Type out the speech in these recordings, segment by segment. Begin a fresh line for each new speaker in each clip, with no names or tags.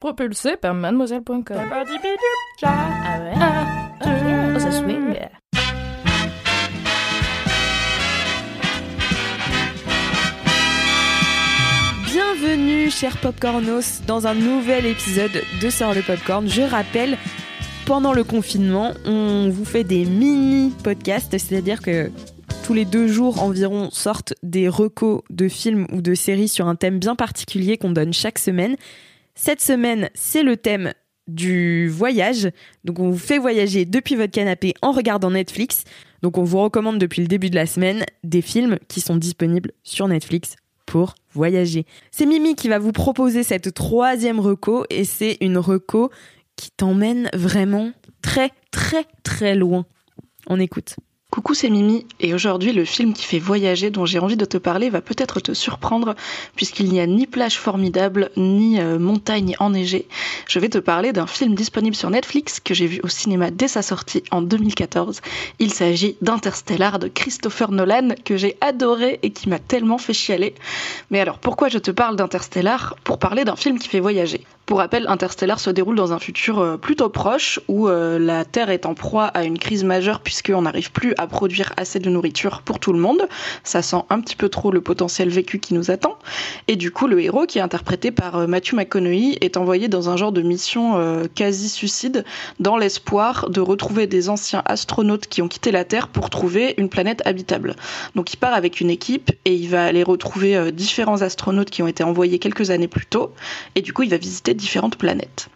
Propulsé par mademoiselle.com.
Ah ouais?
Oh, ça swing.
Bienvenue, chers popcornos, dans un nouvel épisode de Sort le Popcorn. Je rappelle, pendant le confinement, on vous fait des mini-podcasts, c'est-à-dire que tous les deux jours environ sortent des recos de films ou de séries sur un thème bien particulier qu'on donne chaque semaine. Cette semaine, c'est le thème du voyage. Donc on vous fait voyager depuis votre canapé en regardant Netflix. Donc on vous recommande depuis le début de la semaine des films qui sont disponibles sur Netflix pour voyager. C'est Mimi qui va vous proposer cette troisième reco et c'est une reco qui t'emmène vraiment très très très loin. On écoute.
Coucou, c'est Mimi, et aujourd'hui le film qui fait voyager dont j'ai envie de te parler va peut-être te surprendre puisqu'il n'y a ni plage formidable ni euh, montagne enneigée. Je vais te parler d'un film disponible sur Netflix que j'ai vu au cinéma dès sa sortie en 2014. Il s'agit d'Interstellar de Christopher Nolan que j'ai adoré et qui m'a tellement fait chialer. Mais alors pourquoi je te parle d'Interstellar? Pour parler d'un film qui fait voyager. Pour rappel, Interstellar se déroule dans un futur euh, plutôt proche où euh, la Terre est en proie à une crise majeure puisqu'on n'arrive plus à produire assez de nourriture pour tout le monde. Ça sent un petit peu trop le potentiel vécu qui nous attend. Et du coup, le héros, qui est interprété par euh, Matthew McConaughey, est envoyé dans un genre de mission quasi-suicide dans l'espoir de retrouver des anciens astronautes qui ont quitté la Terre pour trouver une planète habitable. Donc il part avec une équipe et il va aller retrouver différents astronautes qui ont été envoyés quelques années plus tôt. Et du coup, il va visiter différentes planètes.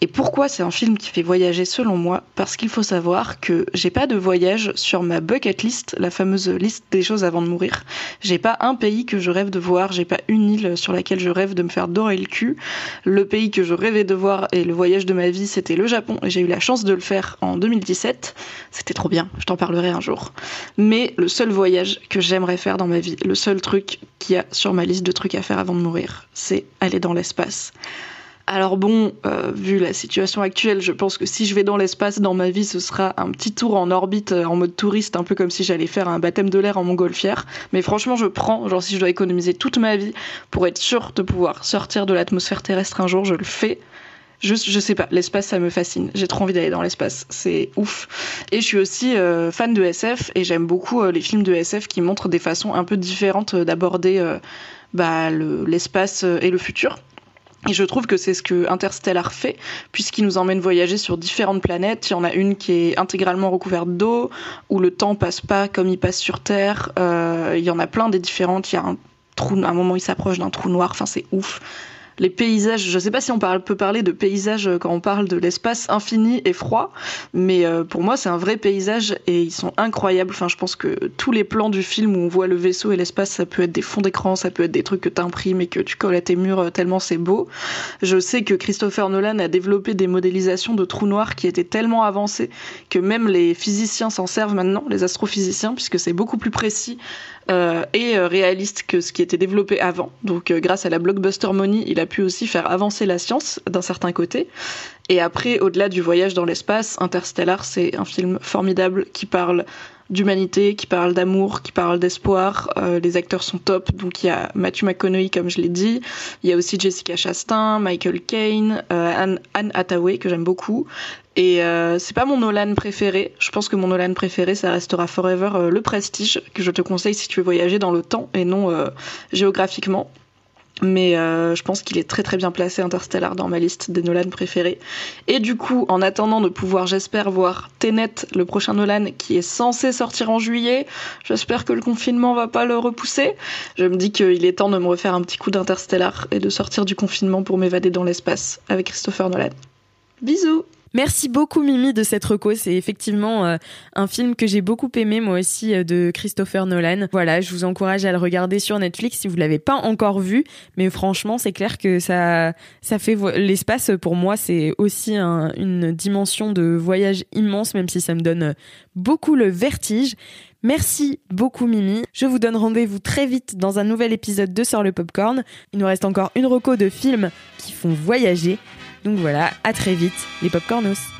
Et pourquoi c'est un film qui fait voyager selon moi? Parce qu'il faut savoir que j'ai pas de voyage sur ma bucket list, la fameuse liste des choses avant de mourir. J'ai pas un pays que je rêve de voir, j'ai pas une île sur laquelle je rêve de me faire dorer le cul. Le pays que je rêvais de voir et le voyage de ma vie, c'était le Japon et j'ai eu la chance de le faire en 2017. C'était trop bien, je t'en parlerai un jour. Mais le seul voyage que j'aimerais faire dans ma vie, le seul truc qu'il y a sur ma liste de trucs à faire avant de mourir, c'est aller dans l'espace. Alors bon, euh, vu la situation actuelle, je pense que si je vais dans l'espace dans ma vie, ce sera un petit tour en orbite euh, en mode touriste, un peu comme si j'allais faire un baptême de l'air en montgolfière. Mais franchement, je prends, genre si je dois économiser toute ma vie pour être sûr de pouvoir sortir de l'atmosphère terrestre un jour, je le fais. Juste, je sais pas, l'espace ça me fascine. J'ai trop envie d'aller dans l'espace, c'est ouf. Et je suis aussi euh, fan de SF et j'aime beaucoup les films de SF qui montrent des façons un peu différentes d'aborder bah, l'espace et le futur. Et je trouve que c'est ce que Interstellar fait, puisqu'il nous emmène voyager sur différentes planètes. Il y en a une qui est intégralement recouverte d'eau, où le temps passe pas comme il passe sur Terre. Euh, il y en a plein des différentes. Il y a un trou, à un moment il s'approche d'un trou noir. Enfin, c'est ouf les paysages, je ne sais pas si on peut parler de paysages euh, quand on parle de l'espace infini et froid, mais euh, pour moi c'est un vrai paysage et ils sont incroyables. Enfin, je pense que tous les plans du film où on voit le vaisseau et l'espace, ça peut être des fonds d'écran, ça peut être des trucs que tu imprimes et que tu colles à tes murs euh, tellement c'est beau. Je sais que Christopher Nolan a développé des modélisations de trous noirs qui étaient tellement avancées que même les physiciens s'en servent maintenant, les astrophysiciens, puisque c'est beaucoup plus précis euh, et euh, réaliste que ce qui était développé avant. Donc euh, grâce à la blockbuster money, il a pu aussi faire avancer la science d'un certain côté. Et après, au-delà du voyage dans l'espace, Interstellar, c'est un film formidable qui parle d'humanité, qui parle d'amour, qui parle d'espoir. les acteurs sont top. Donc il y a Matthew McConaughey, comme je l'ai dit. Il y a aussi Jessica Chastain, Michael Caine, Anne, Anne Hathaway, que j'aime beaucoup. Et euh, c'est pas mon Nolan préféré. Je pense que mon Nolan préféré, ça restera Forever euh, le Prestige, que je te conseille si tu veux voyager dans le temps et non euh, géographiquement. Mais je pense qu'il est très très bien placé Interstellar dans ma liste des Nolan préférés. Et du coup, en attendant de pouvoir, j'espère, voir Tenet, le prochain Nolan, qui est censé sortir en juillet, j'espère que le confinement va pas le repousser. Je me dis qu'il est temps de me refaire un petit coup d'Interstellar et de sortir du confinement pour m'évader dans l'espace avec Christopher Nolan. Bisous
Merci beaucoup Mimi de cette reco. C'est effectivement euh, un film que j'ai beaucoup aimé moi aussi euh, de Christopher Nolan. Voilà, je vous encourage à le regarder sur Netflix si vous l'avez pas encore vu. Mais franchement, c'est clair que ça, ça fait l'espace pour moi, c'est aussi une dimension de voyage immense, même si ça me donne beaucoup le vertige. Merci beaucoup Mimi. Je vous donne rendez-vous très vite dans un nouvel épisode de Sort le Popcorn. Il nous reste encore une reco de films qui font voyager. Donc voilà, à très vite les Popcornos.